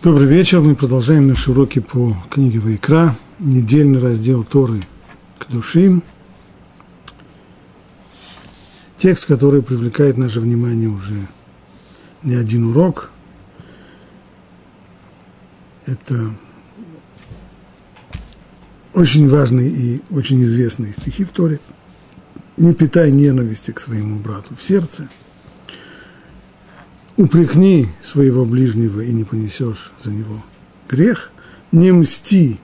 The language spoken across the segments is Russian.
Добрый вечер. Мы продолжаем наши уроки по книге Вайкра. Недельный раздел Торы к душим. Текст, который привлекает наше внимание уже не один урок. Это очень важные и очень известные стихи в Торе. Не питай ненависти к своему брату в сердце – упрекни своего ближнего и не понесешь за него грех, не мсти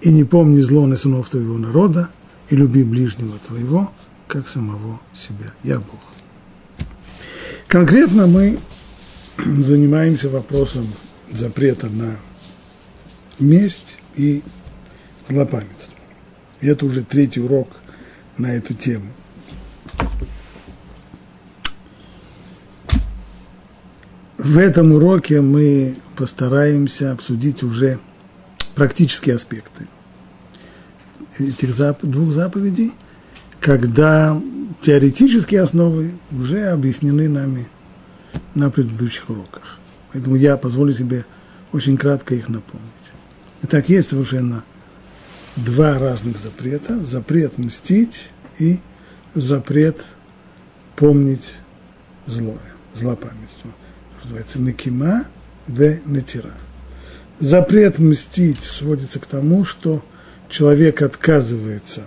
и не помни зло на сынов твоего народа, и люби ближнего твоего, как самого себя. Я Бог. Конкретно мы занимаемся вопросом запрета на месть и злопамятство. И это уже третий урок на эту тему. В этом уроке мы постараемся обсудить уже практические аспекты этих зап- двух заповедей, когда теоретические основы уже объяснены нами на предыдущих уроках. Поэтому я позволю себе очень кратко их напомнить. Итак, есть совершенно два разных запрета. Запрет мстить и запрет помнить злое, злопамятство называется накима в нетира. Запрет мстить сводится к тому, что человек отказывается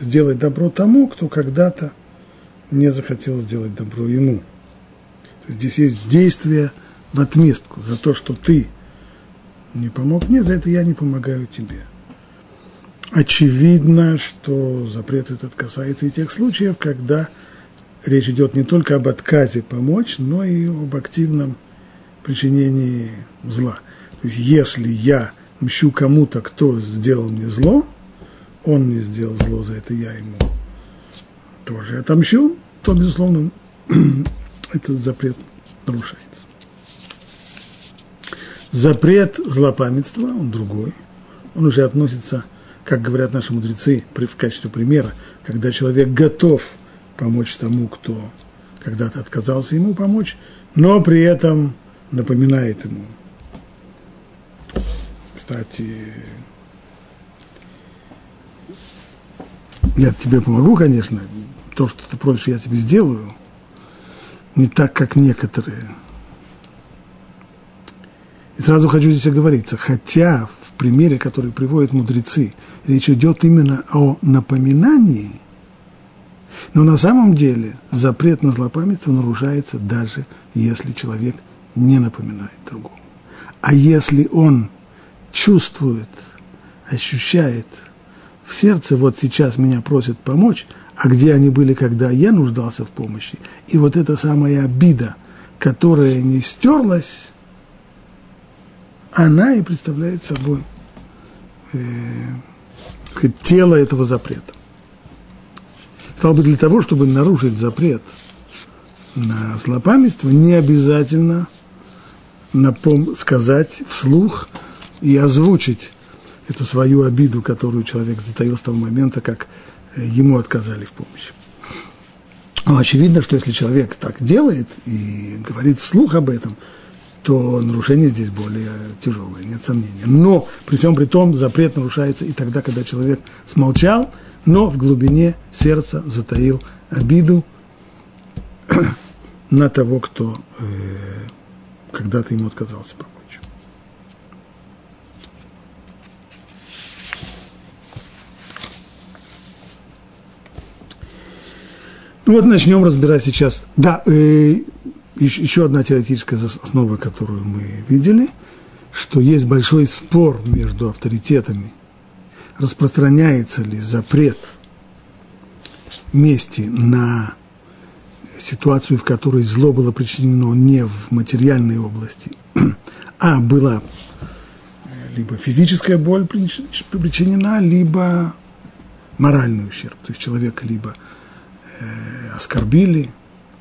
сделать добро тому, кто когда-то не захотел сделать добро ему. Здесь есть действие в отместку за то, что ты не помог мне, за это я не помогаю тебе. Очевидно, что запрет этот касается и тех случаев, когда речь идет не только об отказе помочь, но и об активном причинении зла. То есть если я мщу кому-то, кто сделал мне зло, он мне сделал зло, за это я ему тоже отомщу, то, безусловно, этот запрет нарушается. Запрет злопамятства, он другой, он уже относится, как говорят наши мудрецы, в качестве примера, когда человек готов – помочь тому, кто когда-то отказался ему помочь, но при этом напоминает ему. Кстати, я тебе помогу, конечно, то, что ты просишь, я тебе сделаю, не так, как некоторые. И сразу хочу здесь оговориться, хотя в примере, который приводят мудрецы, речь идет именно о напоминании – но на самом деле запрет на злопамятство нарушается даже если человек не напоминает другому. А если он чувствует, ощущает в сердце, вот сейчас меня просят помочь, а где они были, когда я нуждался в помощи, и вот эта самая обида, которая не стерлась, она и представляет собой э, тело этого запрета. Стало быть, для того, чтобы нарушить запрет на злопамятство, не обязательно напом- сказать вслух и озвучить эту свою обиду, которую человек затаил с того момента, как э, ему отказали в помощи. Но очевидно, что если человек так делает и говорит вслух об этом, то нарушение здесь более тяжелое, нет сомнения. Но при всем при том запрет нарушается и тогда, когда человек смолчал – но в глубине сердца затаил обиду на того, кто э, когда-то ему отказался помочь. Ну вот начнем разбирать сейчас. Да, э, еще, еще одна теоретическая основа, которую мы видели, что есть большой спор между авторитетами распространяется ли запрет мести на ситуацию, в которой зло было причинено не в материальной области, а была либо физическая боль причинена, либо моральный ущерб. То есть человека либо э, оскорбили,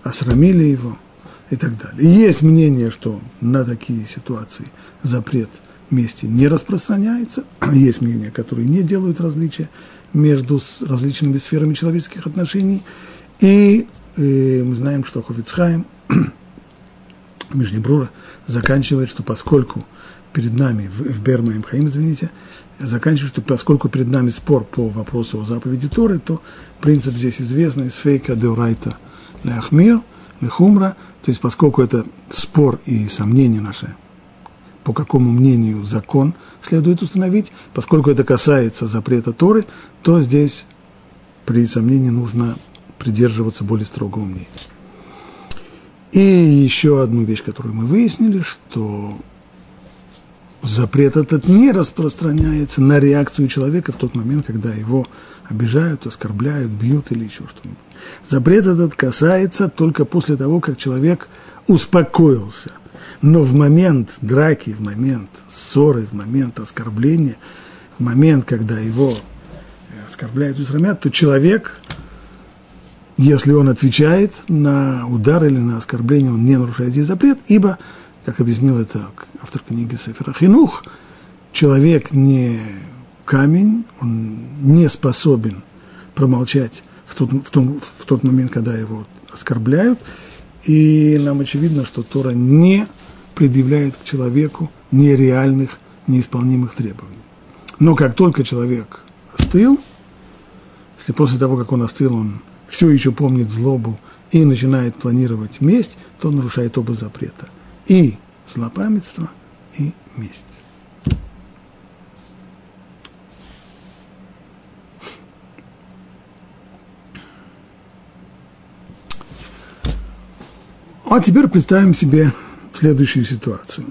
осрамили его и так далее. И есть мнение, что на такие ситуации запрет – месте не распространяется. Есть мнения, которые не делают различия между различными сферами человеческих отношений. И э, мы знаем, что Хофицхайм Мижнебрура заканчивает, что поскольку перед нами, в, в Берма им Хаим, извините, заканчивает, что поскольку перед нами спор по вопросу о заповеди Торы, то принцип здесь известный, из фейка деурайта ляхмир, лехумра, то есть поскольку это спор и сомнение наше, по какому мнению закон следует установить, поскольку это касается запрета Торы, то здесь при сомнении нужно придерживаться более строгого мнения. И еще одну вещь, которую мы выяснили, что запрет этот не распространяется на реакцию человека в тот момент, когда его обижают, оскорбляют, бьют или еще что-нибудь. Запрет этот касается только после того, как человек успокоился. Но в момент драки, в момент ссоры, в момент оскорбления, в момент, когда его оскорбляют и срамят, то человек если он отвечает на удар или на оскорбление, он не нарушает здесь запрет, ибо, как объяснил это автор книги Сефера Хинух, человек не камень, он не способен промолчать в тот, в, том, в тот момент, когда его оскорбляют, и нам очевидно, что Тора не предъявляет к человеку нереальных, неисполнимых требований. Но как только человек остыл, если после того, как он остыл, он все еще помнит злобу и начинает планировать месть, то нарушает оба запрета. И злопамятство, и месть. А теперь представим себе следующую ситуацию.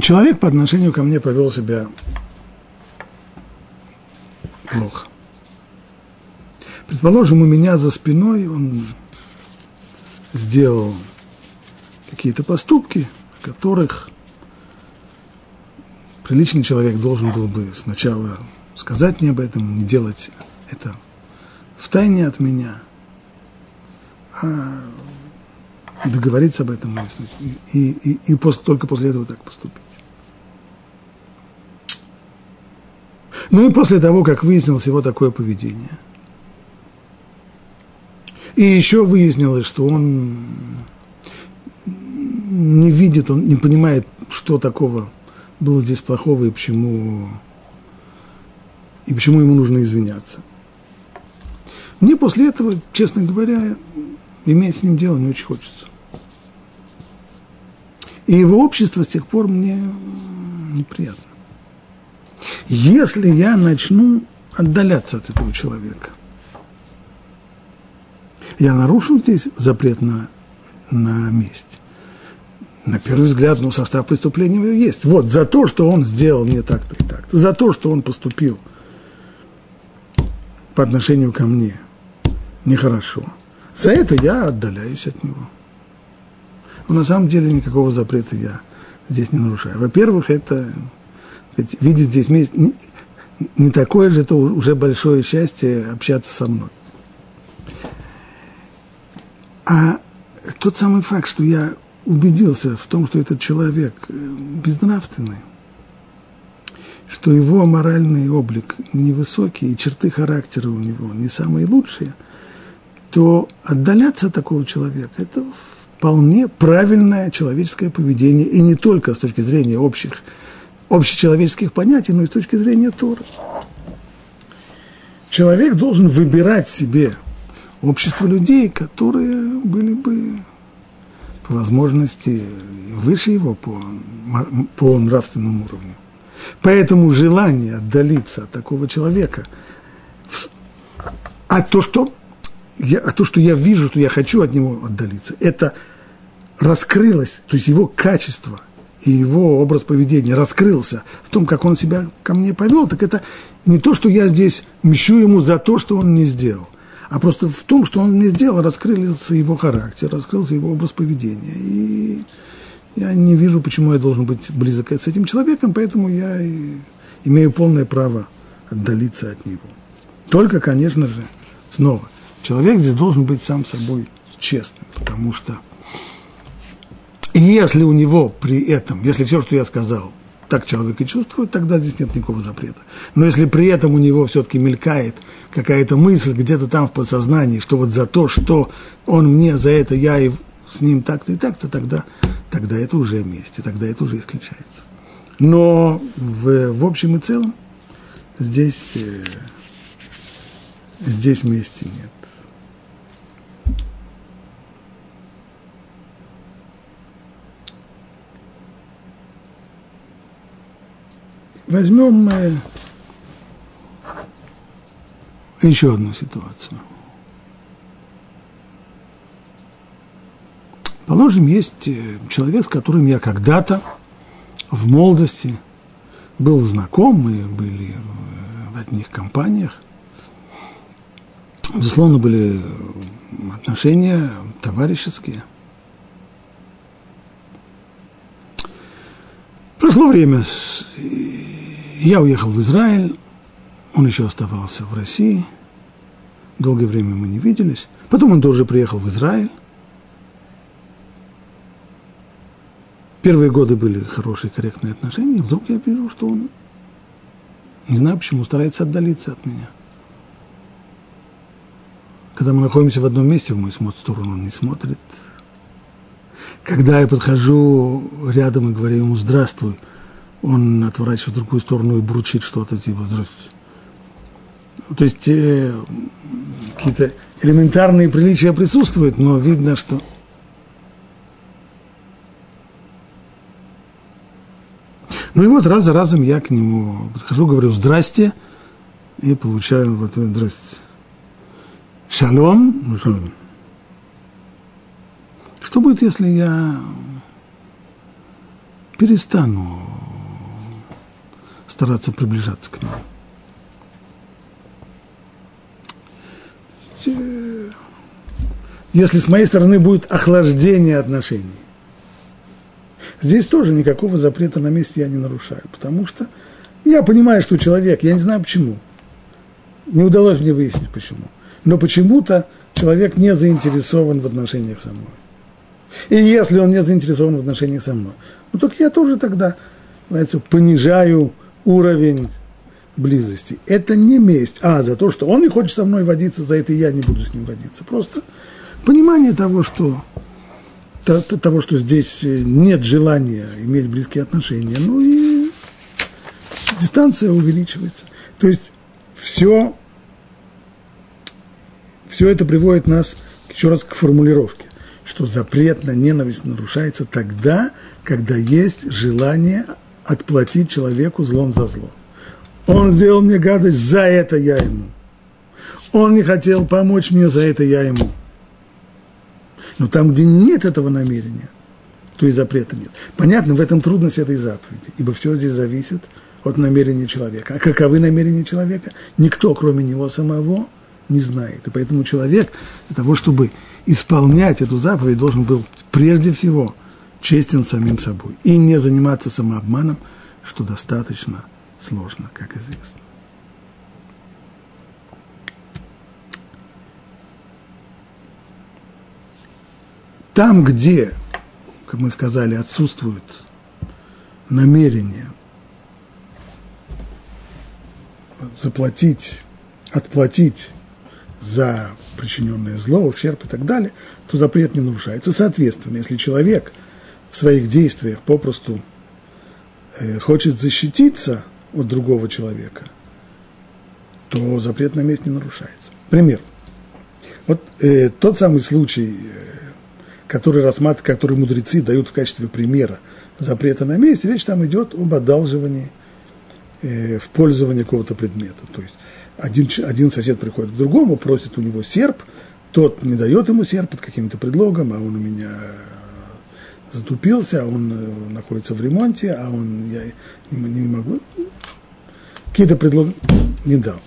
Человек по отношению ко мне повел себя плохо. Предположим, у меня за спиной он сделал какие-то поступки, которых приличный человек должен был бы сначала сказать мне об этом, не делать это в тайне от меня, а договориться об этом и, и, и, после, только после этого так поступить. Ну и после того, как выяснилось его такое поведение. И еще выяснилось, что он не видит, он не понимает, что такого было здесь плохого и почему, и почему ему нужно извиняться. Мне после этого, честно говоря, иметь с ним дело не очень хочется. И его общество с тех пор мне неприятно. Если я начну отдаляться от этого человека, я нарушу здесь запрет на, на месть. На первый взгляд, ну, состав преступления есть. Вот, за то, что он сделал мне так-то и так-то, за то, что он поступил по отношению ко мне нехорошо, за это я отдаляюсь от него. Но на самом деле никакого запрета я здесь не нарушаю. Во-первых, это ведь видеть здесь месть не, не такое же, это уже большое счастье общаться со мной. А тот самый факт, что я убедился в том, что этот человек э, безнравственный, что его моральный облик невысокий, и черты характера у него не самые лучшие, то отдаляться от такого человека – это вполне правильное человеческое поведение, и не только с точки зрения общих общечеловеческих понятий, но и с точки зрения Торы. Человек должен выбирать себе общество людей, которые были бы по возможности выше его по, по нравственному уровню. Поэтому желание отдалиться от такого человека, а то, что я, а то, что я вижу, что я хочу от него отдалиться, это раскрылось, то есть его качество – и его образ поведения раскрылся в том, как он себя ко мне повел, так это не то, что я здесь мщу ему за то, что он не сделал, а просто в том, что он не сделал, раскрылся его характер, раскрылся его образ поведения. И я не вижу, почему я должен быть близок с этим человеком, поэтому я имею полное право отдалиться от него. Только, конечно же, снова, человек здесь должен быть сам собой честным, потому что – если у него при этом, если все, что я сказал, так человек и чувствует, тогда здесь нет никакого запрета. Но если при этом у него все-таки мелькает какая-то мысль где-то там в подсознании, что вот за то, что он мне, за это я и с ним так-то и так-то, тогда, тогда это уже вместе, тогда это уже исключается. Но в, в общем и целом здесь, э, здесь вместе нет. Возьмем еще одну ситуацию. Положим, есть э, человек, с которым я когда-то в молодости был знаком, мы были в одних компаниях. Безусловно, были отношения товарищеские. Прошло время, я уехал в Израиль, он еще оставался в России. Долгое время мы не виделись. Потом он тоже приехал в Израиль. Первые годы были хорошие, корректные отношения. Вдруг я вижу, что он, не знаю почему, старается отдалиться от меня. Когда мы находимся в одном месте, в мою сторону он не смотрит. Когда я подхожу рядом и говорю ему «здравствуй», он отворачивает в другую сторону и бурчит что-то типа «здравствуйте». То есть э, какие-то элементарные приличия присутствуют, но видно, что Ну и вот раз за разом я к нему подхожу, говорю «здрасте», и получаю вот «здрасте». Шалом, ну, шалом. Что будет, если я перестану стараться приближаться к нему? Если с моей стороны будет охлаждение отношений, здесь тоже никакого запрета на месте я не нарушаю, потому что я понимаю, что человек, я не знаю почему, не удалось мне выяснить почему, но почему-то человек не заинтересован в отношениях со мной. И если он не заинтересован в отношениях со мной, ну так я тоже тогда, знаете, понижаю уровень близости. Это не месть, а за то, что он не хочет со мной водиться, за это я не буду с ним водиться. Просто понимание того, что того, что здесь нет желания иметь близкие отношения, ну и дистанция увеличивается. То есть все, все это приводит нас еще раз к формулировке, что запрет на ненависть нарушается тогда, когда есть желание отплатить человеку злом за зло. Он сделал мне гадость, за это я ему. Он не хотел помочь мне, за это я ему. Но там, где нет этого намерения, то и запрета нет. Понятно, в этом трудность этой заповеди, ибо все здесь зависит от намерения человека. А каковы намерения человека, никто, кроме него самого, не знает. И поэтому человек для того, чтобы исполнять эту заповедь, должен был прежде всего честен самим собой и не заниматься самообманом, что достаточно – сложно, как известно. Там, где, как мы сказали, отсутствует намерение заплатить, отплатить за причиненное зло, ущерб и так далее, то запрет не нарушается. Соответственно, если человек в своих действиях попросту э, хочет защититься – от другого человека, то запрет на месть не нарушается. Пример. Вот э, тот самый случай, э, который рассматривают, который мудрецы дают в качестве примера запрета на месть, речь там идет об одалживании э, в пользование какого-то предмета. То есть один, один сосед приходит к другому, просит у него серп, тот не дает ему серп под каким-то предлогом, а он у меня затупился, он э, находится в ремонте, а он, я не, не могу, какие-то предлоги не дал.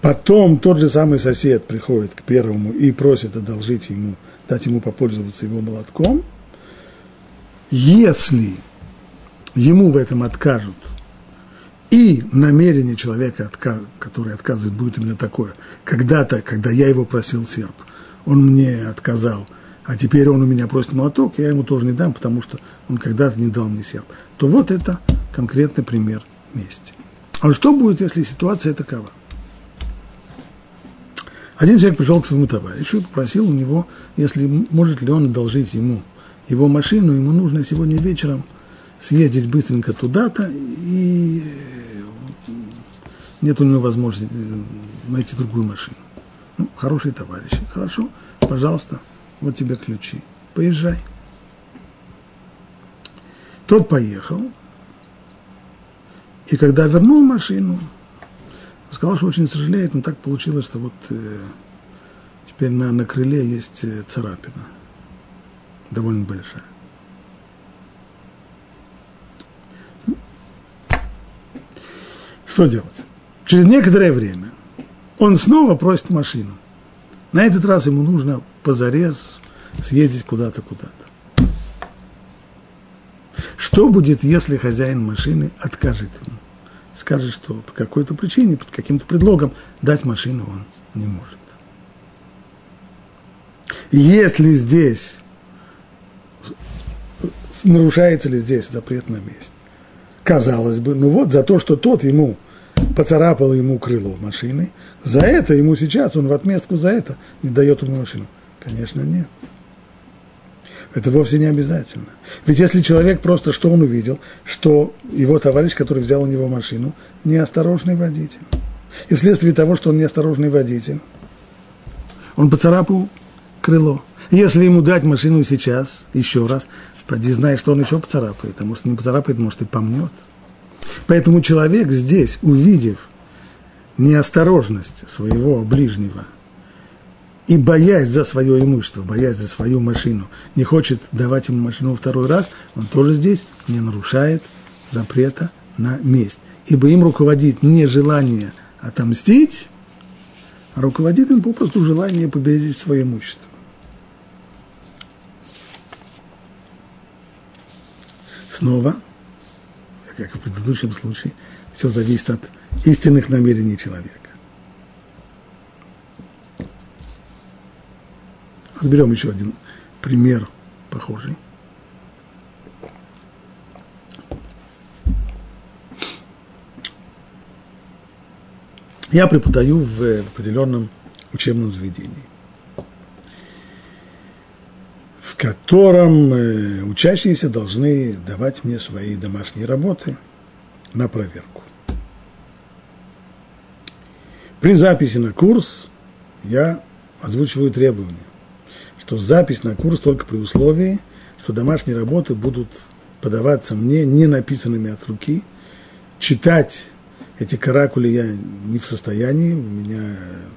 Потом тот же самый сосед приходит к первому и просит одолжить ему, дать ему попользоваться его молотком. Если ему в этом откажут, и намерение человека, который отказывает, будет именно такое. Когда-то, когда я его просил серп, он мне отказал – а теперь он у меня просит молоток, я ему тоже не дам, потому что он когда-то не дал мне серп. то вот это конкретный пример мести. А что будет, если ситуация такова? Один человек пришел к своему товарищу и попросил у него, если может ли он одолжить ему его машину, ему нужно сегодня вечером съездить быстренько туда-то, и нет у него возможности э, найти другую машину. Ну, хорошие товарищи, хорошо, пожалуйста, вот тебе ключи, поезжай. Тот поехал, и когда вернул машину, сказал, что очень сожалеет, но так получилось, что вот э, теперь на, на крыле есть э, царапина, довольно большая. Что делать? Через некоторое время он снова просит машину. На этот раз ему нужно позарез съездить куда-то, куда-то. Что будет, если хозяин машины откажет ему? Скажет, что по какой-то причине, под каким-то предлогом дать машину он не может. Если здесь, нарушается ли здесь запрет на месть? Казалось бы, ну вот за то, что тот ему поцарапал ему крыло машины, за это ему сейчас, он в отместку за это не дает ему машину. Конечно, нет. Это вовсе не обязательно. Ведь если человек просто, что он увидел, что его товарищ, который взял у него машину, неосторожный водитель. И вследствие того, что он неосторожный водитель, он поцарапал крыло. Если ему дать машину сейчас, еще раз, поди знай, что он еще поцарапает, а может не поцарапает, может и помнет. Поэтому человек здесь, увидев неосторожность своего ближнего и боясь за свое имущество, боясь за свою машину, не хочет давать ему машину второй раз, он тоже здесь не нарушает запрета на месть. Ибо им руководит не желание отомстить, а руководит им попросту желание поберечь свое имущество. Снова как в предыдущем случае, все зависит от истинных намерений человека. Разберем еще один пример похожий. Я преподаю в определенном учебном заведении в котором э, учащиеся должны давать мне свои домашние работы на проверку. При записи на курс я озвучиваю требования, что запись на курс только при условии, что домашние работы будут подаваться мне не написанными от руки, читать эти каракули я не в состоянии, у меня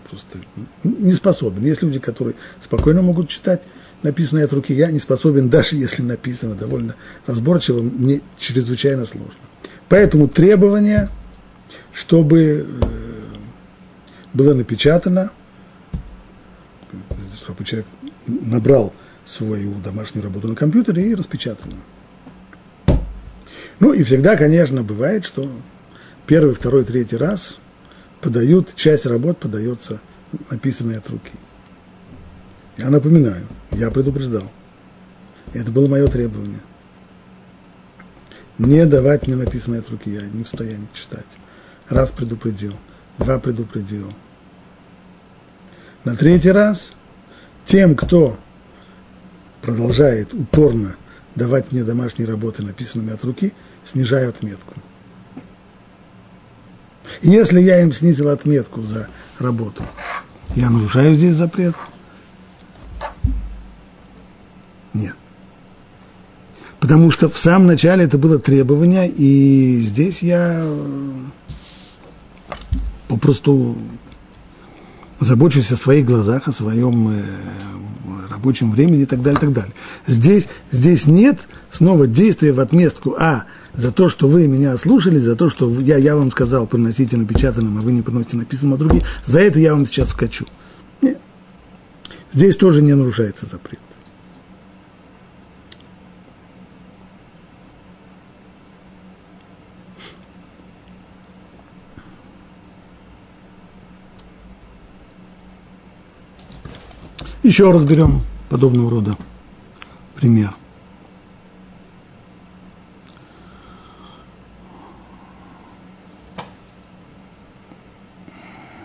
просто не способен. Есть люди, которые спокойно могут читать, написанное от руки, я не способен, даже если написано довольно разборчиво, мне чрезвычайно сложно. Поэтому требование, чтобы э, было напечатано, чтобы человек набрал свою домашнюю работу на компьютере и распечатал ее. Ну и всегда, конечно, бывает, что первый, второй, третий раз подают, часть работ подается написанной от руки. Я напоминаю, я предупреждал. Это было мое требование. Не давать мне написанное от руки, я не в состоянии читать. Раз предупредил, два предупредил. На третий раз тем, кто продолжает упорно давать мне домашние работы, написанными от руки, снижаю отметку. Если я им снизил отметку за работу, я нарушаю здесь запрет – нет. Потому что в самом начале это было требование, и здесь я э, попросту забочусь о своих глазах, о своем э, рабочем времени и так далее, и так далее. Здесь, здесь нет снова действия в отместку, а за то, что вы меня слушали, за то, что я, я вам сказал, приносите напечатанным, а вы не приносите написанным от других, за это я вам сейчас вкачу. Нет. Здесь тоже не нарушается запрет. Еще разберем подобного рода пример.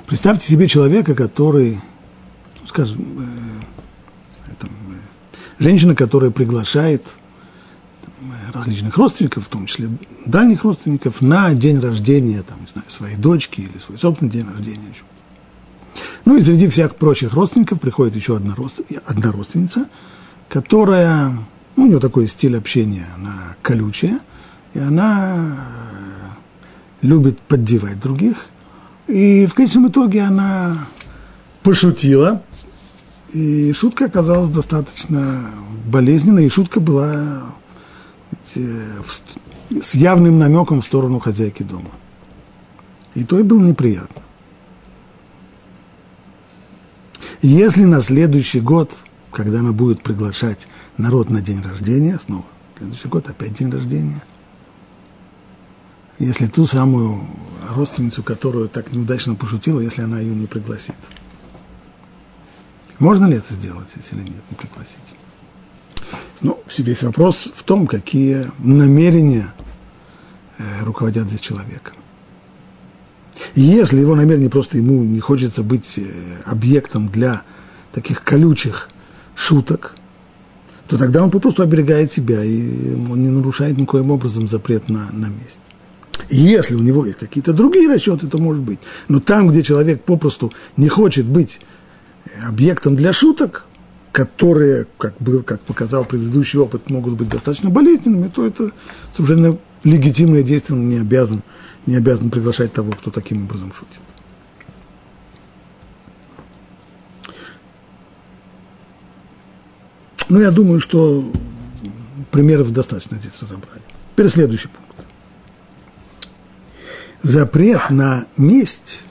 Представьте себе человека, который, ну, скажем, э, там, э, женщина, которая приглашает там, э, различных родственников, в том числе дальних родственников, на день рождения, там, не знаю, своей дочки или свой собственный день рождения, ну и среди всех прочих родственников приходит еще одна, одна родственница, которая, ну, у нее такой стиль общения, она колючая, и она любит поддевать других. И в конечном итоге она пошутила, и шутка оказалась достаточно болезненной, и шутка была с явным намеком в сторону хозяйки дома. И то и было неприятно. Если на следующий год, когда она будет приглашать народ на день рождения, снова, следующий год опять день рождения, если ту самую родственницу, которую так неудачно пошутила, если она ее не пригласит. Можно ли это сделать, если нет, не пригласить? Ну, весь вопрос в том, какие намерения э, руководят здесь человеком. Если его намерение просто ему не хочется быть э, объектом для таких колючих шуток, то тогда он попросту оберегает себя, и он не нарушает никоим образом запрет на, на месть. Если у него есть какие-то другие расчеты, то может быть. Но там, где человек попросту не хочет быть объектом для шуток, которые, как, был, как показал предыдущий опыт, могут быть достаточно болезненными, то это совершенно легитимное действие, он не обязан, не обязан приглашать того, кто таким образом шутит. Ну, я думаю, что примеров достаточно здесь разобрали. Теперь следующий пункт запрет на месть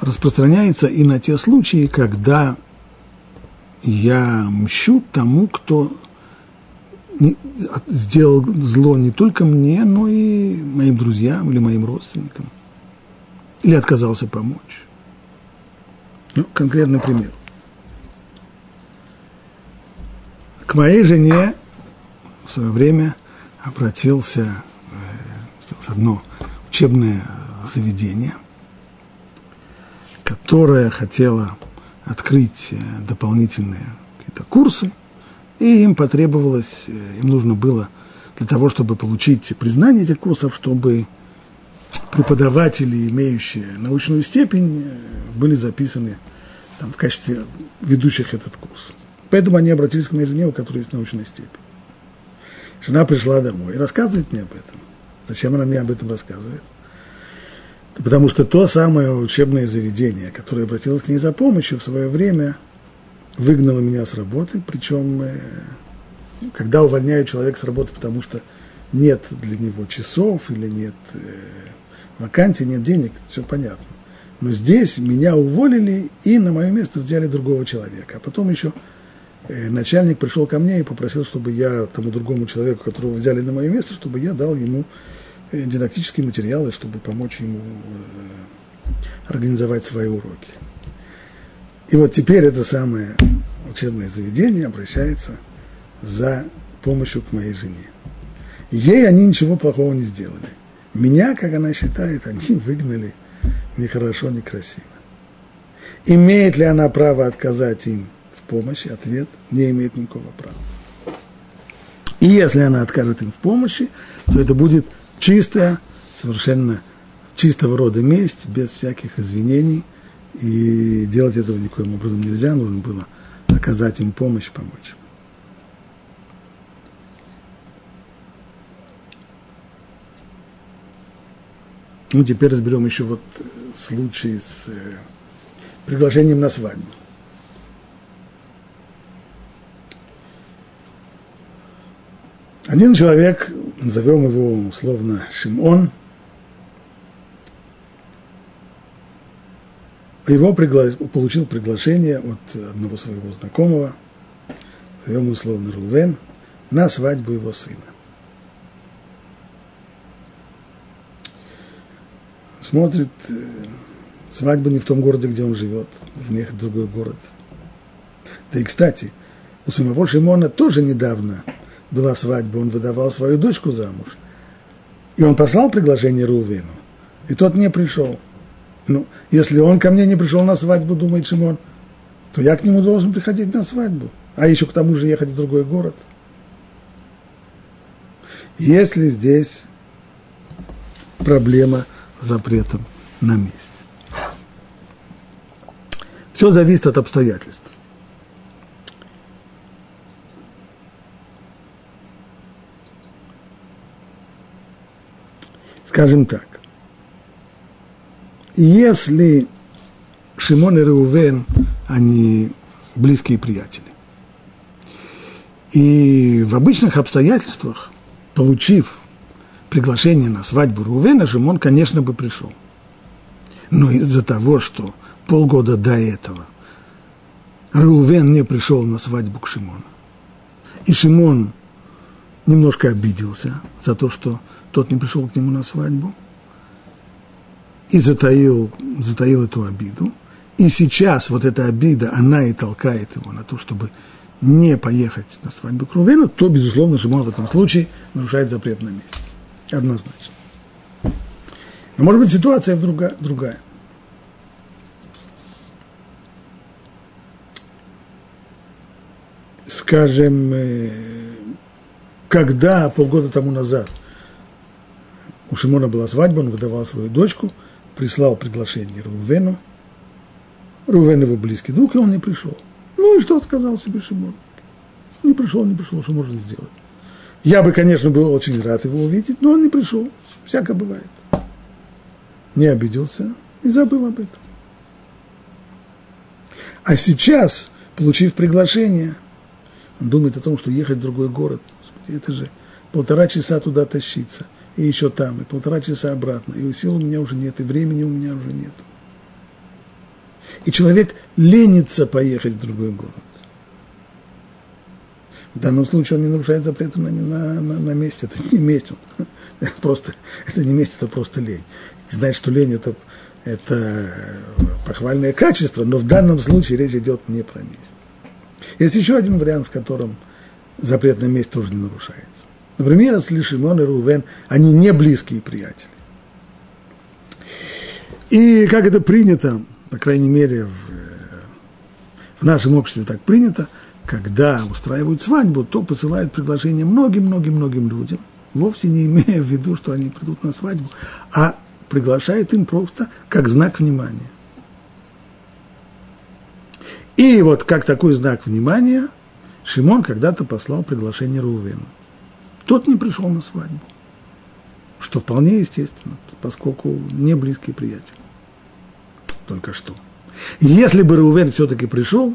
распространяется и на те случаи, когда я мщу тому, кто сделал зло не только мне, но и моим друзьям или моим родственникам. Или отказался помочь. Ну, конкретный пример. К моей жене в свое время обратился одно учебное заведение, которое хотело открыть э, дополнительные какие-то курсы, и им потребовалось, э, им нужно было для того, чтобы получить признание этих курсов, чтобы преподаватели, имеющие научную степень, э, были записаны там, в качестве ведущих этот курс. Поэтому они обратились к моей у которой есть научная степень. Жена пришла домой и рассказывает мне об этом. Зачем она мне об этом рассказывает? Потому что то самое учебное заведение, которое обратилось к ней за помощью в свое время, выгнало меня с работы, причем э, когда увольняют человека с работы, потому что нет для него часов или нет э, вакансий, нет денег, все понятно. Но здесь меня уволили и на мое место взяли другого человека. А потом еще э, начальник пришел ко мне и попросил, чтобы я тому другому человеку, которого взяли на мое место, чтобы я дал ему Э, дидактические материалы, чтобы помочь ему организовать свои уроки. И вот теперь это самое учебное заведение обращается за помощью к моей жене. Ей они ничего плохого не сделали. Меня, как она считает, они выгнали нехорошо, некрасиво. Имеет ли она право отказать им в помощи? Ответ – не имеет никакого права. И если она откажет им в помощи, то это будет чистая, совершенно чистого рода месть, без всяких извинений. И делать этого никоим образом нельзя, нужно было оказать им помощь, помочь. Ну, теперь разберем еще вот случай с э, приглашением на свадьбу. Один человек, назовем его условно Шимон, его пригла... получил приглашение от одного своего знакомого, назовем условно Рувен, на свадьбу его сына. Смотрит, э, свадьба не в том городе, где он живет, нужно ехать в другой город. Да и, кстати, у самого Шимона тоже недавно – была свадьба, он выдавал свою дочку замуж. И он послал приглашение Рувену, и тот не пришел. Ну, если он ко мне не пришел на свадьбу, думает Шимон, то я к нему должен приходить на свадьбу. А еще к тому же ехать в другой город. Если здесь проблема с запретом на месте. Все зависит от обстоятельств. Скажем так, если Шимон и Реувен, они близкие приятели, и в обычных обстоятельствах, получив приглашение на свадьбу Рувена, Шимон, конечно, бы пришел. Но из-за того, что полгода до этого Реувен не пришел на свадьбу к Шимону. И Шимон немножко обиделся за то, что тот не пришел к нему на свадьбу. И затаил, затаил эту обиду. И сейчас вот эта обида, она и толкает его на то, чтобы не поехать на свадьбу к Рувену, то, безусловно, Шимон в этом случае нарушает запрет на месте. Однозначно. Но может быть ситуация другая. другая. скажем, э, когда полгода тому назад у Шимона была свадьба, он выдавал свою дочку, прислал приглашение Рувену. Рувен его близкий друг, и он не пришел. Ну и что сказал себе Шимон? Не пришел, не пришел, что можно сделать? Я бы, конечно, был очень рад его увидеть, но он не пришел. Всякое бывает. Не обиделся и забыл об этом. А сейчас, получив приглашение – он думает о том, что ехать в другой город, это же полтора часа туда тащиться, и еще там, и полтора часа обратно, и сил у меня уже нет, и времени у меня уже нет. И человек ленится поехать в другой город. В данном случае он не нарушает запрета на, на, на, на месте. Это не месть. Он, это, просто, это не месть, это просто лень. Знать, что лень это, это похвальное качество, но в данном случае речь идет не про месть. Есть еще один вариант, в котором запрет на месть тоже не нарушается. Например, если Шимон и Рувен, они не близкие приятели. И как это принято, по крайней мере, в, в нашем обществе так принято, когда устраивают свадьбу, то посылают приглашение многим-многим-многим людям, вовсе не имея в виду, что они придут на свадьбу, а приглашают им просто как знак внимания. И вот как такой знак внимания Шимон когда-то послал приглашение Рувену. Тот не пришел на свадьбу, что вполне естественно, поскольку не близкий приятель. Только что. Если бы Рувен все-таки пришел,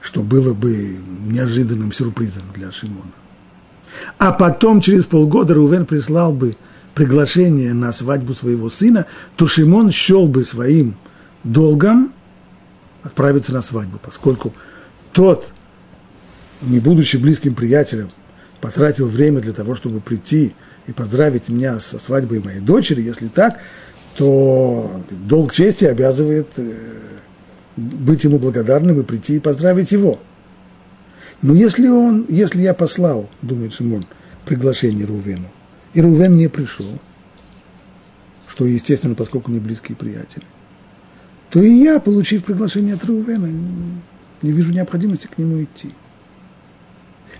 что было бы неожиданным сюрпризом для Шимона, а потом через полгода Рувен прислал бы приглашение на свадьбу своего сына, то Шимон счел бы своим долгом отправиться на свадьбу, поскольку тот, не будучи близким приятелем, потратил время для того, чтобы прийти и поздравить меня со свадьбой моей дочери, если так, то долг чести обязывает э, быть ему благодарным и прийти и поздравить его. Но если он, если я послал, думает Шимон, приглашение Рувену, и Рувен не пришел, что естественно, поскольку не близкие приятели, то и я, получив приглашение от Рувена, не вижу необходимости к нему идти.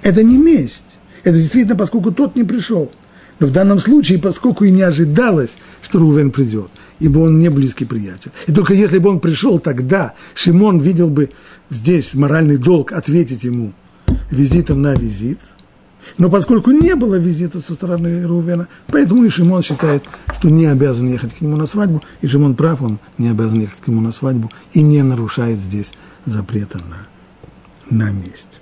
Это не месть. Это действительно, поскольку тот не пришел. Но в данном случае, поскольку и не ожидалось, что Рувен придет, ибо он не близкий приятель. И только если бы он пришел тогда, Шимон видел бы здесь моральный долг ответить ему визитом на визит – но поскольку не было визита со стороны Рувена, поэтому и Шимон считает, что не обязан ехать к нему на свадьбу, и Шимон прав, он не обязан ехать к нему на свадьбу и не нарушает здесь запрета на, на месть.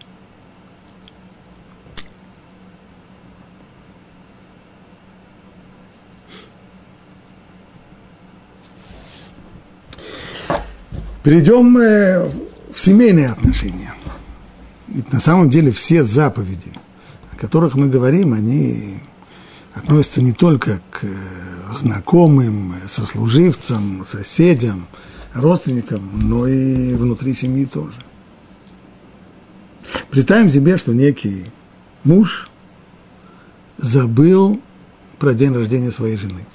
Перейдем э, в семейные отношения. Ведь на самом деле все заповеди – которых мы говорим, они относятся не только к э, знакомым, сослуживцам, соседям, родственникам, но и внутри семьи тоже. Представим себе, что некий муж забыл про день рождения своей жены.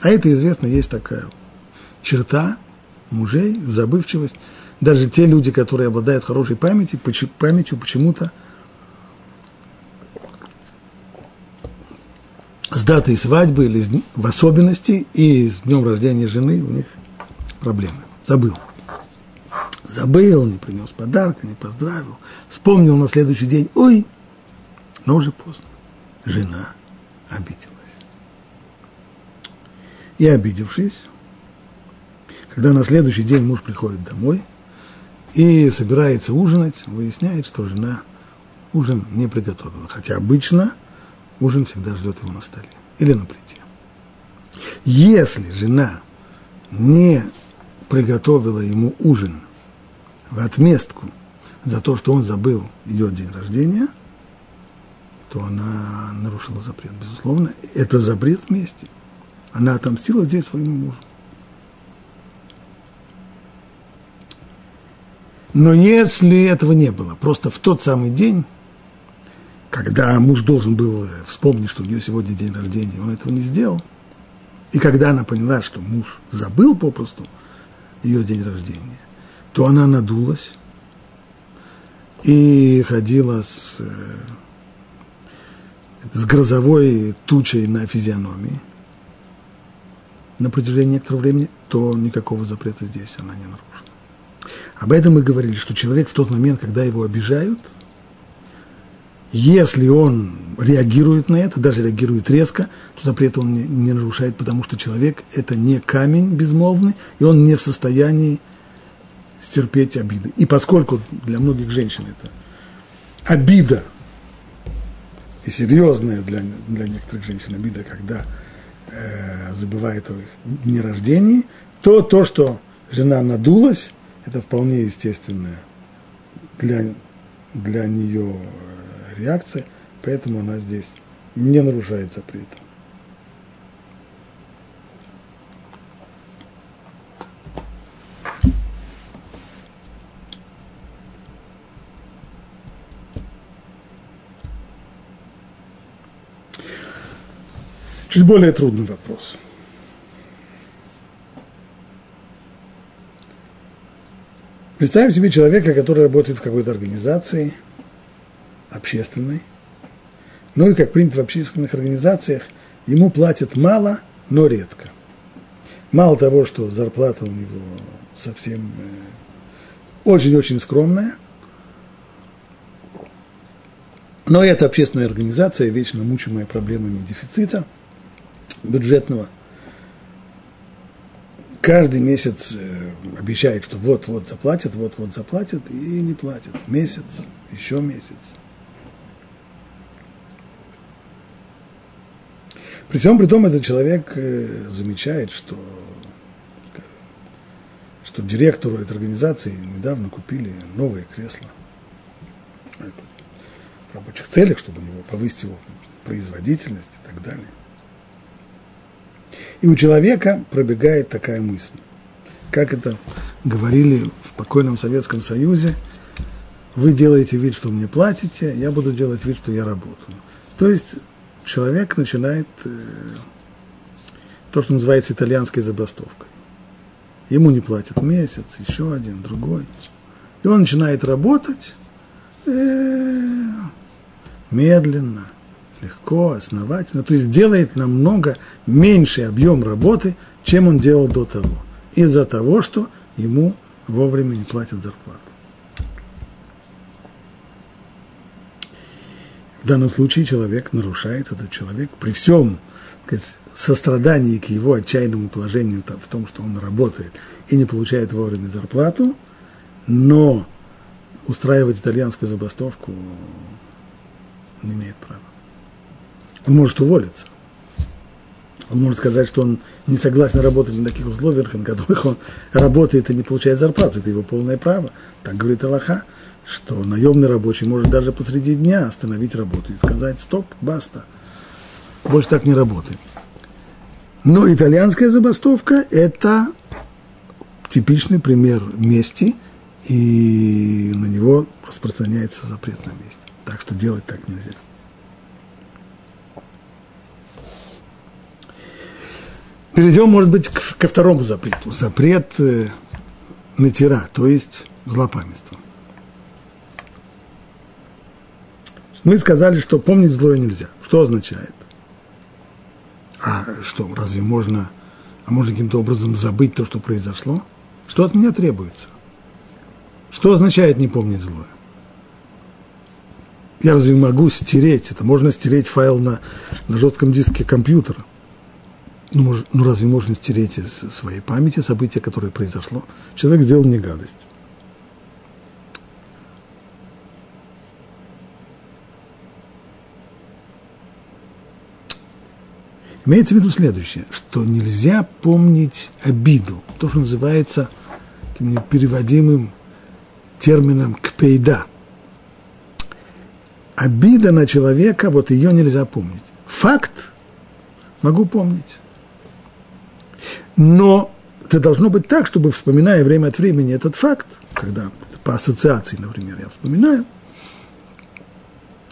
А это известно, есть такая черта мужей, забывчивость. Даже те люди, которые обладают хорошей памятью, памятью почему-то с датой свадьбы или в особенности и с днем рождения жены у них проблемы. Забыл. Забыл, не принес подарка, не поздравил. Вспомнил на следующий день, ой, но уже поздно. Жена обиделась. И обидевшись, когда на следующий день муж приходит домой и собирается ужинать, выясняет, что жена ужин не приготовила. Хотя обычно ужин всегда ждет его на столе или на плите. Если жена не приготовила ему ужин в отместку за то, что он забыл ее день рождения, то она нарушила запрет, безусловно. Это запрет вместе. Она отомстила здесь своему мужу. Но если этого не было, просто в тот самый день когда муж должен был вспомнить, что у нее сегодня день рождения, он этого не сделал. И когда она поняла, что муж забыл попросту ее день рождения, то она надулась и ходила с, э, с грозовой тучей на физиономии на протяжении некоторого времени, то никакого запрета здесь она не нарушила. Об этом мы говорили, что человек в тот момент, когда его обижают – если он реагирует на это, даже реагирует резко, то запрет он не, не нарушает, потому что человек – это не камень безмолвный, и он не в состоянии стерпеть обиды. И поскольку для многих женщин это обида, и серьезная для, для некоторых женщин обида, когда э, забывает о их дне рождения, то то, что жена надулась, это вполне естественное для, для нее реакция, поэтому она здесь не нарушает запрета. Чуть более трудный вопрос. Представим себе человека, который работает в какой-то организации – общественной. Ну и, как принято в общественных организациях, ему платят мало, но редко. Мало того, что зарплата у него совсем э, очень-очень скромная, но эта общественная организация, вечно мучимая проблемами дефицита бюджетного, каждый месяц э, обещает, что вот-вот заплатят, вот-вот заплатят, и не платят. Месяц, еще месяц. При всем при том, этот человек э, замечает, что, что директору этой организации недавно купили новые кресла в рабочих целях, чтобы у него повысить его производительность и так далее. И у человека пробегает такая мысль. Как это говорили в покойном Советском Союзе, вы делаете вид, что мне платите, я буду делать вид, что я работаю. То есть человек начинает э, то, что называется итальянской забастовкой. Ему не платят месяц, еще один, другой. И он начинает работать э, медленно, легко, основательно. То есть делает намного меньший объем работы, чем он делал до того. Из-за того, что ему вовремя не платят зарплату. В данном случае человек нарушает, этот человек при всем сказать, сострадании к его отчаянному положению в том, что он работает и не получает вовремя зарплату, но устраивать итальянскую забастовку не имеет права. Он может уволиться. Он может сказать, что он не согласен работать на таких условиях, на которых он работает и не получает зарплату. Это его полное право. Так говорит Аллаха что наемный рабочий может даже посреди дня остановить работу и сказать «стоп, баста, больше так не работаем». Но итальянская забастовка – это типичный пример мести, и на него распространяется запрет на месть. Так что делать так нельзя. Перейдем, может быть, ко второму запрету. Запрет э, натира, то есть злопамятство. Мы сказали, что помнить злое нельзя. Что означает? А что, разве можно, а можно каким-то образом забыть то, что произошло? Что от меня требуется? Что означает не помнить злое? Я разве могу стереть это? Можно стереть файл на, на жестком диске компьютера. Ну, может, ну, разве можно стереть из своей памяти событие, которое произошло? Человек сделал мне гадость. Имеется в виду следующее, что нельзя помнить обиду, то, что называется переводимым термином «кпейда». Обида на человека, вот ее нельзя помнить. Факт могу помнить. Но это должно быть так, чтобы, вспоминая время от времени этот факт, когда по ассоциации, например, я вспоминаю,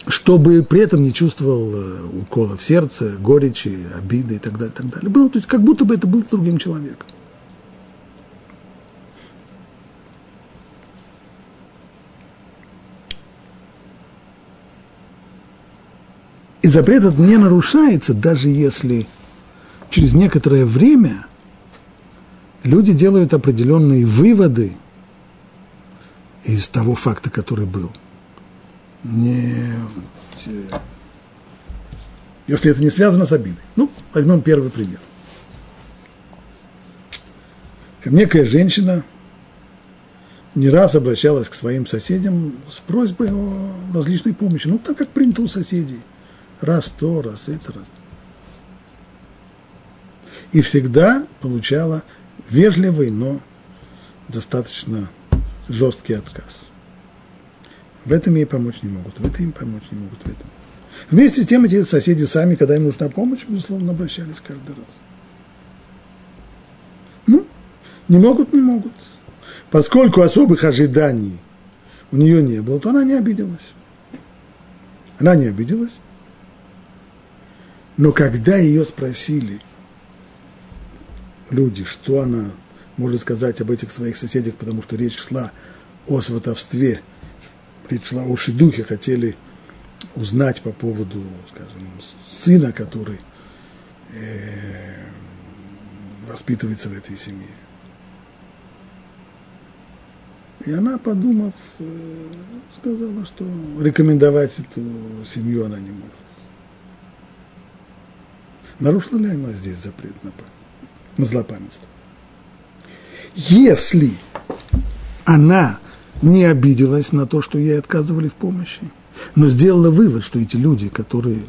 чтобы при этом не чувствовал э, укола в сердце, горечи, обиды и так далее, и так далее. Было, то есть как будто бы это был с другим человеком. И запрет этот не нарушается, даже если через некоторое время люди делают определенные выводы из того факта, который был – не, если это не связано с обидой. Ну, возьмем первый пример. Некая женщина не раз обращалась к своим соседям с просьбой о различной помощи. Ну, так как принято у соседей. Раз то, раз это, раз. И всегда получала вежливый, но достаточно жесткий отказ. В этом ей помочь не могут, в этом им помочь не могут, в этом. Вместе с тем эти соседи сами, когда им нужна помощь, безусловно, обращались каждый раз. Ну, не могут, не могут. Поскольку особых ожиданий у нее не было, то она не обиделась. Она не обиделась. Но когда ее спросили люди, что она может сказать об этих своих соседях, потому что речь шла о сватовстве – пришла уши духи, хотели узнать по поводу, скажем, сына, который э, воспитывается в этой семье. И она, подумав, э, сказала, что рекомендовать эту семью она не может. Нарушила ли она здесь запрет на, на злопамятство? Если она не обиделась на то, что ей отказывали в помощи, но сделала вывод, что эти люди, которые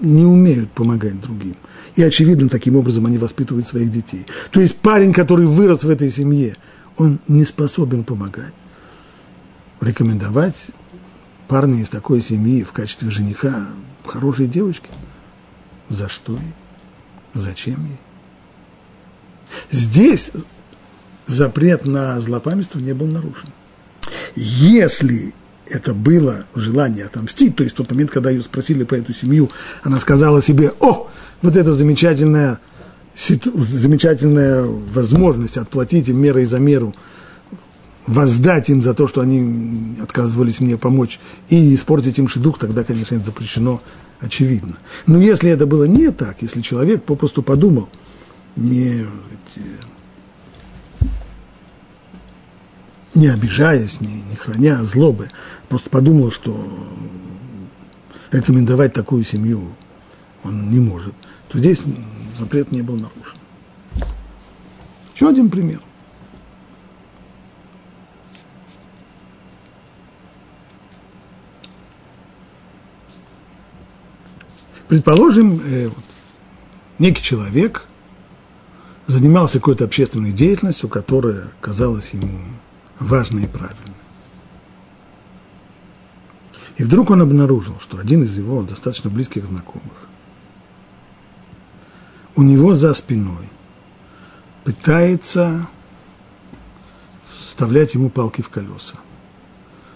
не умеют помогать другим, и, очевидно, таким образом они воспитывают своих детей. То есть парень, который вырос в этой семье, он не способен помогать. Рекомендовать парня из такой семьи в качестве жениха хорошей девочки? За что ей? Зачем ей? Здесь запрет на злопамятство не был нарушен. Если это было желание отомстить, то есть в тот момент, когда ее спросили про эту семью, она сказала себе, о, вот это замечательная, замечательная возможность отплатить им мерой за меру, воздать им за то, что они отказывались мне помочь, и испортить им шедух, тогда, конечно, это запрещено, очевидно. Но если это было не так, если человек попросту подумал, не не обижаясь, не, не храня злобы, просто подумал, что рекомендовать такую семью он не может, то здесь запрет не был нарушен. Еще один пример. Предположим, э, вот, некий человек занимался какой-то общественной деятельностью, которая казалась ему важное и правильное. И вдруг он обнаружил, что один из его достаточно близких знакомых у него за спиной пытается вставлять ему палки в колеса.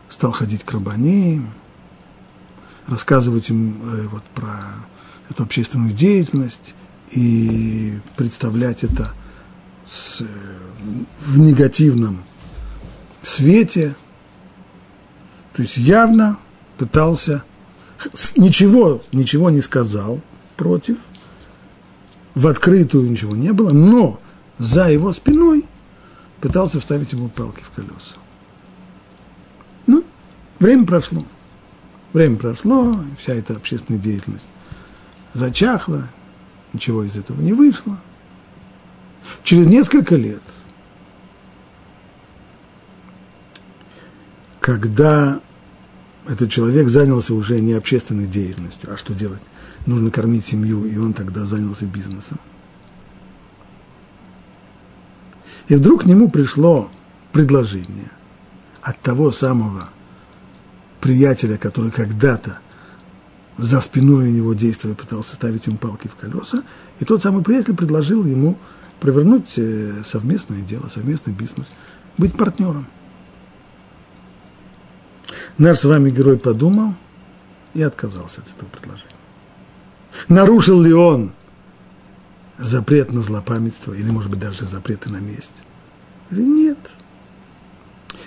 Стал ходить к рабанеям, рассказывать им э, вот про эту общественную деятельность, и представлять это с, в негативном свете. То есть явно пытался, ничего, ничего не сказал против, в открытую ничего не было, но за его спиной пытался вставить ему палки в колеса. Ну, время прошло. Время прошло, вся эта общественная деятельность зачахла, ничего из этого не вышло. Через несколько лет, когда этот человек занялся уже не общественной деятельностью, а что делать? Нужно кормить семью, и он тогда занялся бизнесом. И вдруг к нему пришло предложение от того самого приятеля, который когда-то за спиной у него действуя пытался ставить ему палки в колеса, и тот самый приятель предложил ему провернуть э, совместное дело, совместный бизнес, быть партнером. Наш с вами герой подумал и отказался от этого предложения. Нарушил ли он запрет на злопамятство, или, может быть, даже запреты на месть? Или нет?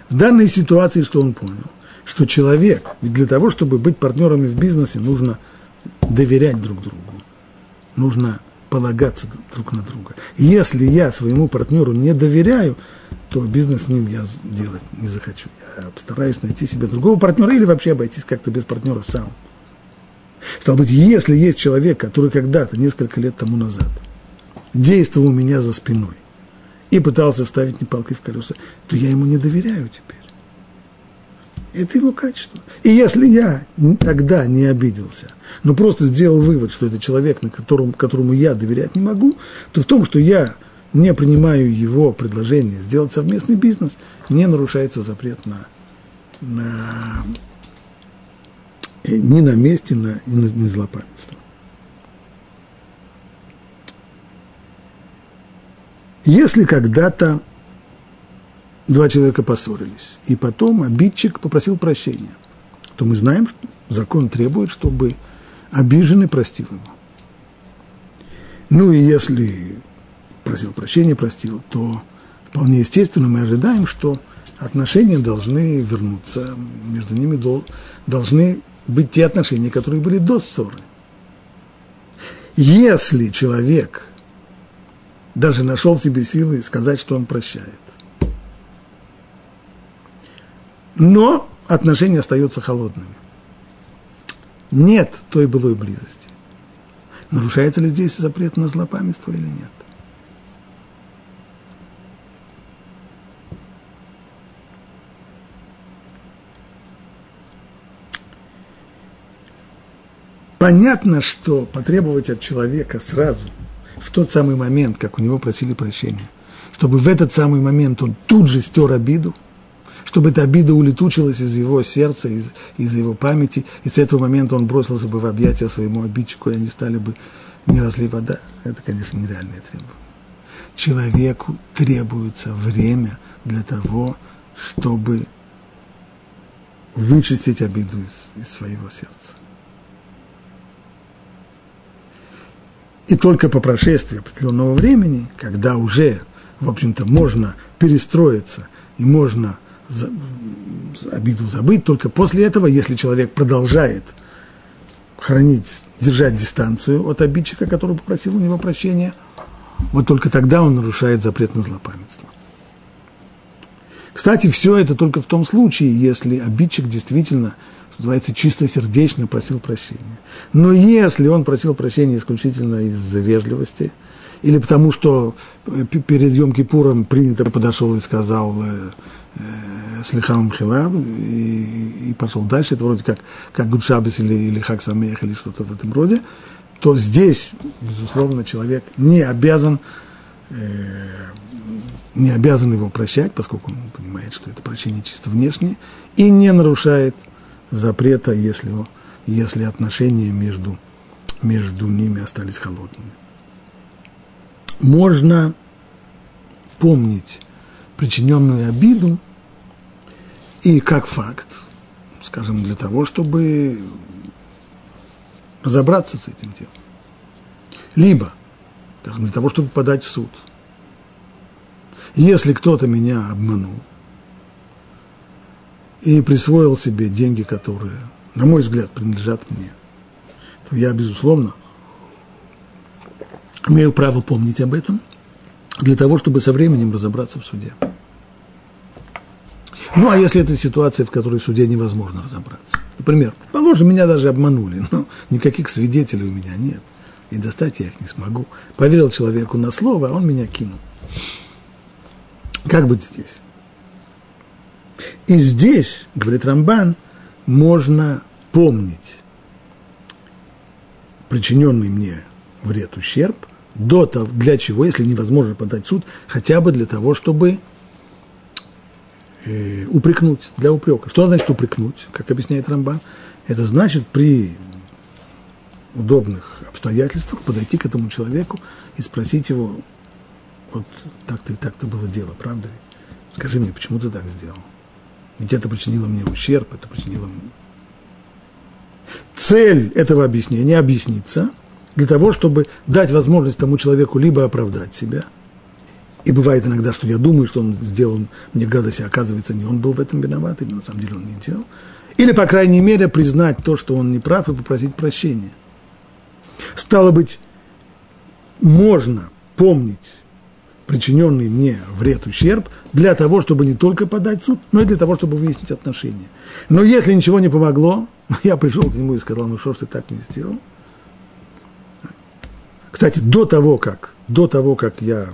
В данной ситуации что он понял? Что человек, ведь для того, чтобы быть партнерами в бизнесе, нужно доверять друг другу, нужно полагаться друг на друга. Если я своему партнеру не доверяю, то бизнес с ним я делать не захочу. Я постараюсь найти себе другого партнера или вообще обойтись как-то без партнера сам. Стало быть, если есть человек, который когда-то, несколько лет тому назад, действовал у меня за спиной и пытался вставить мне палкой в колеса, то я ему не доверяю теперь. Это его качество. И если я тогда не обиделся, но просто сделал вывод, что это человек, на котором, которому я доверять не могу, то в том, что я не принимаю его предложение сделать совместный бизнес, не нарушается запрет на, на э, ни на месте, на, ни на, ни злопамятство. Если когда-то два человека поссорились, и потом обидчик попросил прощения, то мы знаем, что закон требует, чтобы обиженный простил ему. Ну и если просил прощения, простил, то вполне естественно мы ожидаем, что отношения должны вернуться, между ними должны быть те отношения, которые были до ссоры. Если человек даже нашел в себе силы сказать, что он прощает, но отношения остаются холодными. Нет той былой близости. Нарушается ли здесь запрет на злопамятство или нет? Понятно, что потребовать от человека сразу, в тот самый момент, как у него просили прощения, чтобы в этот самый момент он тут же стер обиду – чтобы эта обида улетучилась из его сердца, из, из его памяти, и с этого момента он бросился бы в объятия своему обидчику, и они стали бы не разли вода. Это, конечно, нереальное требование. Человеку требуется время для того, чтобы вычистить обиду из, из своего сердца. И только по прошествии определенного времени, когда уже, в общем-то, можно перестроиться и можно обиду забыть, только после этого, если человек продолжает хранить, держать дистанцию от обидчика, который попросил у него прощения, вот только тогда он нарушает запрет на злопамятство. Кстати, все это только в том случае, если обидчик действительно, что называется, чистосердечно просил прощения. Но если он просил прощения исключительно из-за вежливости, или потому что перед Йом Кипуром принято подошел и сказал Э, Слихам Хилав и пошел дальше, это вроде как, как Гудшабис или, или Хак Самех или что-то в этом роде, то здесь, безусловно, человек не обязан, э, не обязан его прощать, поскольку он понимает, что это прощение чисто внешнее, и не нарушает запрета, если, если отношения между, между ними остались холодными. Можно помнить причиненную обиду, и как факт, скажем, для того, чтобы разобраться с этим делом. Либо скажем, для того, чтобы подать в суд. Если кто-то меня обманул и присвоил себе деньги, которые, на мой взгляд, принадлежат мне, то я, безусловно, имею право помнить об этом для того, чтобы со временем разобраться в суде. Ну, а если это ситуация, в которой в суде невозможно разобраться? Например, положим, меня даже обманули, но никаких свидетелей у меня нет, и достать я их не смогу. Поверил человеку на слово, а он меня кинул. Как быть здесь? И здесь, говорит Рамбан, можно помнить причиненный мне вред, ущерб, до того, для чего, если невозможно подать суд, хотя бы для того, чтобы э, упрекнуть, для упрека. Что значит упрекнуть, как объясняет Рамбан? Это значит при удобных обстоятельствах подойти к этому человеку и спросить его, вот так-то и так-то было дело, правда ведь? Скажи мне, почему ты так сделал? Ведь это причинило мне ущерб, это причинило мне... Цель этого объяснения – объясниться для того, чтобы дать возможность тому человеку либо оправдать себя – и бывает иногда, что я думаю, что он сделал мне гадость, а оказывается, не он был в этом виноват, или на самом деле он не делал. Или, по крайней мере, признать то, что он не прав, и попросить прощения. Стало быть, можно помнить причиненный мне вред, ущерб, для того, чтобы не только подать суд, но и для того, чтобы выяснить отношения. Но если ничего не помогло, я пришел к нему и сказал, ну что ж ты так не сделал? Кстати, до того, как, до того, как я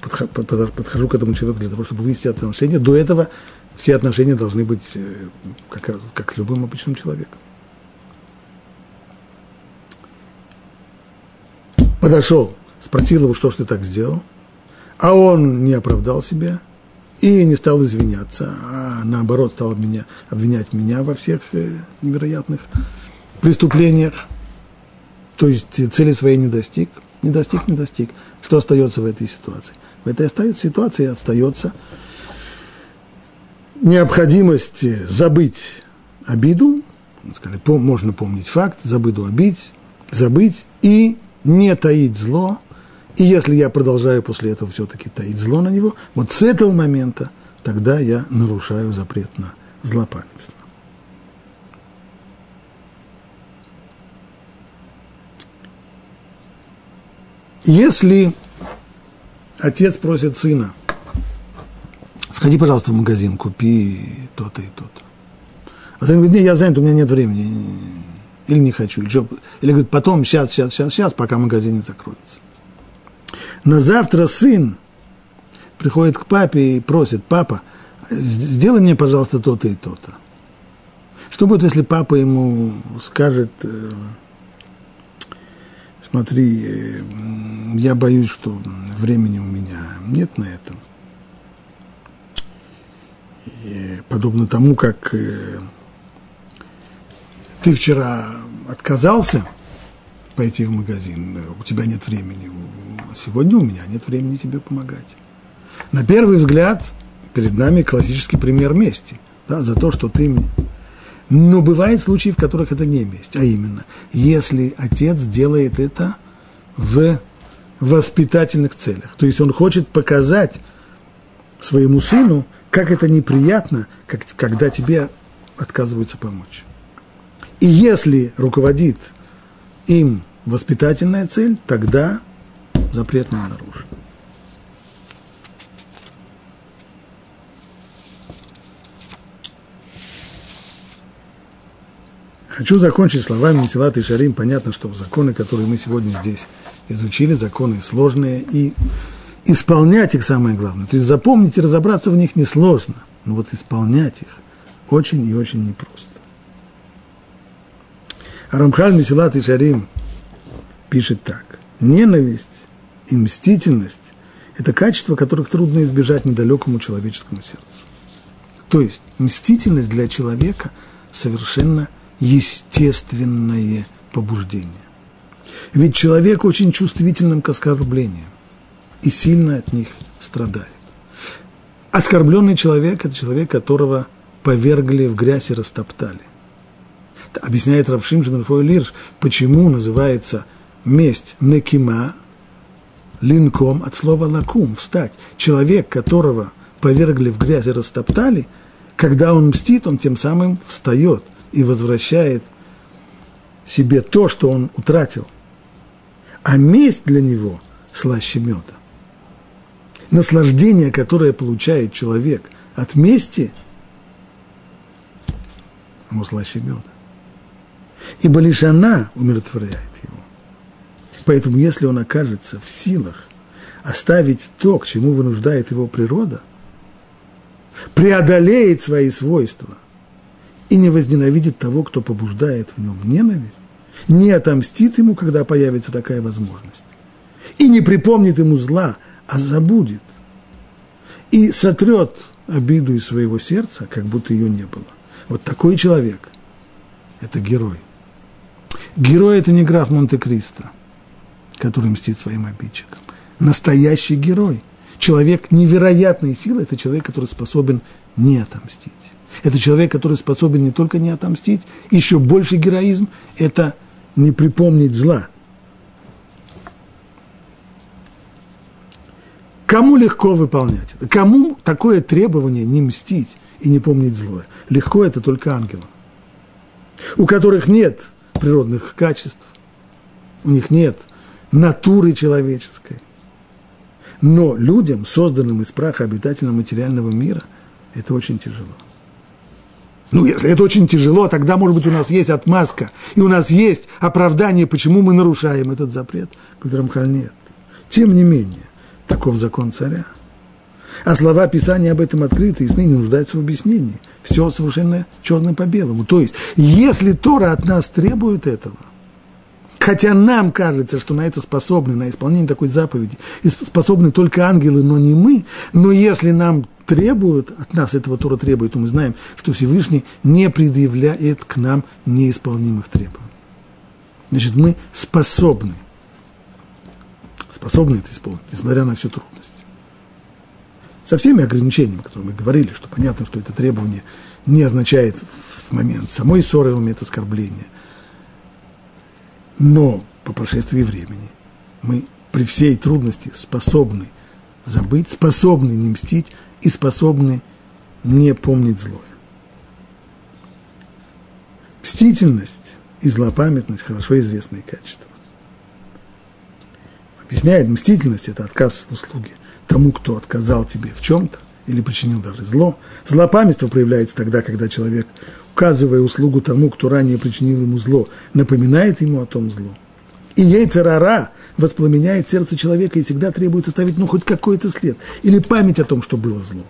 подхожу к этому человеку для того, чтобы вывести отношения. До этого все отношения должны быть э, как, как с любым обычным человеком. Подошел, спросил его, что ж ты так сделал, а он не оправдал себя и не стал извиняться, а наоборот стал меня, обвинять меня во всех э, невероятных преступлениях, то есть цели своей не достиг, не достиг, не достиг. Что остается в этой ситуации? В этой ситуации остается необходимость забыть обиду, сказали, можно помнить факт, забыду обидеть, забыть и не таить зло. И если я продолжаю после этого все-таки таить зло на него, вот с этого момента тогда я нарушаю запрет на злопамятство. Если отец просит сына, сходи, пожалуйста, в магазин, купи то-то и то-то. А сын говорит, нет, я занят, у меня нет времени, или не хочу, или, или говорит, потом, сейчас, сейчас, сейчас, сейчас, пока магазин не закроется. На завтра сын приходит к папе и просит, папа, сделай мне, пожалуйста, то-то и то-то. Что будет, если папа ему скажет, э, смотри, э, я боюсь, что времени у меня нет на это. И подобно тому, как э, ты вчера отказался пойти в магазин, у тебя нет времени, сегодня у меня нет времени тебе помогать. На первый взгляд перед нами классический пример мести, да, за то, что ты мне но бывают случаи, в которых это не месть, а именно, если отец делает это в воспитательных целях. То есть он хочет показать своему сыну, как это неприятно, как, когда тебе отказываются помочь. И если руководит им воспитательная цель, тогда запрет не нарушен. Хочу закончить словами Месилат и Шарим. Понятно, что законы, которые мы сегодня здесь изучили, законы сложные, и исполнять их самое главное. То есть запомнить и разобраться в них несложно, но вот исполнять их очень и очень непросто. Арамхаль Месилат и Шарим пишет так. Ненависть и мстительность – это качества, которых трудно избежать недалекому человеческому сердцу. То есть мстительность для человека совершенно естественное побуждение. Ведь человек очень чувствителен к оскорблениям и сильно от них страдает. Оскорбленный человек – это человек, которого повергли в грязь и растоптали. Объясняет Равшим Женерфой Лирш, почему называется месть некима, линком от слова лакум, встать. Человек, которого повергли в грязь и растоптали, когда он мстит, он тем самым встает и возвращает себе то, что он утратил. А месть для него слаще меда. Наслаждение, которое получает человек от мести, оно слаще меда. Ибо лишь она умиротворяет его. Поэтому, если он окажется в силах оставить то, к чему вынуждает его природа, преодолеет свои свойства и не возненавидит того, кто побуждает в нем ненависть, не отомстит ему, когда появится такая возможность, и не припомнит ему зла, а забудет, и сотрет обиду из своего сердца, как будто ее не было. Вот такой человек – это герой. Герой – это не граф Монте-Кристо, который мстит своим обидчикам. Настоящий герой. Человек невероятной силы – это человек, который способен не отомстить. Это человек, который способен не только не отомстить, еще больше героизм – это не припомнить зла. Кому легко выполнять это? Кому такое требование не мстить и не помнить злое? Легко это только ангелам, у которых нет природных качеств, у них нет натуры человеческой. Но людям, созданным из праха обитателям материального мира, это очень тяжело. Ну, если это очень тяжело, тогда, может быть, у нас есть отмазка, и у нас есть оправдание, почему мы нарушаем этот запрет. Рамхаль нет. Тем не менее, таков закон царя. А слова Писания об этом открыты, и не нуждаются в объяснении. Все совершенно черным по белому. То есть, если Тора от нас требует этого, хотя нам кажется, что на это способны, на исполнение такой заповеди, способны только ангелы, но не мы, но если нам требуют, от нас этого Тора требует, то мы знаем, что Всевышний не предъявляет к нам неисполнимых требований. Значит, мы способны, способны это исполнить, несмотря на всю трудность. Со всеми ограничениями, о которых мы говорили, что понятно, что это требование не означает в момент самой ссоры, в момент оскорбления. Но по прошествии времени мы при всей трудности способны забыть, способны не мстить, и способны не помнить злое. Мстительность и злопамятность – хорошо известные качества. Объясняет, мстительность – это отказ в услуге тому, кто отказал тебе в чем-то или причинил даже зло. Злопамятство проявляется тогда, когда человек, указывая услугу тому, кто ранее причинил ему зло, напоминает ему о том зло. И ей царара воспламеняет сердце человека и всегда требует оставить ну, хоть какой-то след или память о том, что было зло.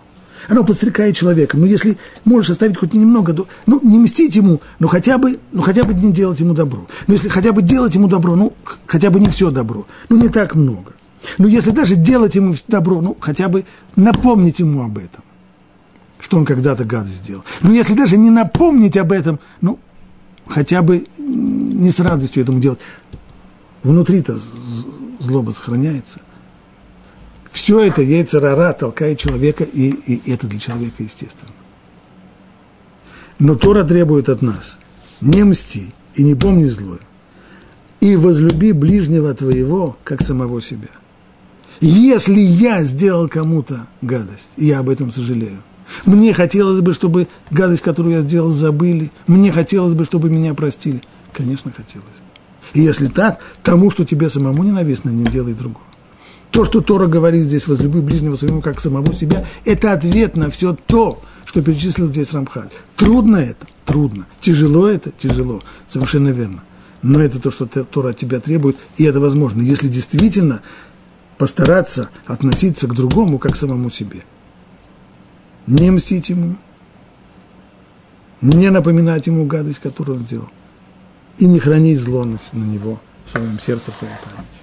Оно подстрекает человека. Но если можешь оставить хоть немного, то, ну, не мстить ему, но хотя бы, ну, хотя бы не делать ему добро. Но если хотя бы делать ему добро, ну, хотя бы не все добро, ну, не так много. Но если даже делать ему добро, ну, хотя бы напомнить ему об этом, что он когда-то гадость сделал. Но если даже не напомнить об этом, ну, хотя бы не с радостью этому делать, внутри-то злоба сохраняется. Все это яйцерара толкает человека, и, и это для человека естественно. Но Тора требует от нас не мсти и не помни злое, и возлюби ближнего твоего, как самого себя. Если я сделал кому-то гадость, и я об этом сожалею, мне хотелось бы, чтобы гадость, которую я сделал, забыли, мне хотелось бы, чтобы меня простили. Конечно, хотелось бы. И если так, тому, что тебе самому ненавистно, не делай другого. То, что Тора говорит здесь, возлюби ближнего своему, как самого себя, это ответ на все то, что перечислил здесь Рамхаль. Трудно это? Трудно. Тяжело это? Тяжело. Совершенно верно. Но это то, что Тора от тебя требует, и это возможно, если действительно постараться относиться к другому, как к самому себе. Не мстить ему, не напоминать ему гадость, которую он сделал, и не хранить зло на него в своем сердце, в своей памяти.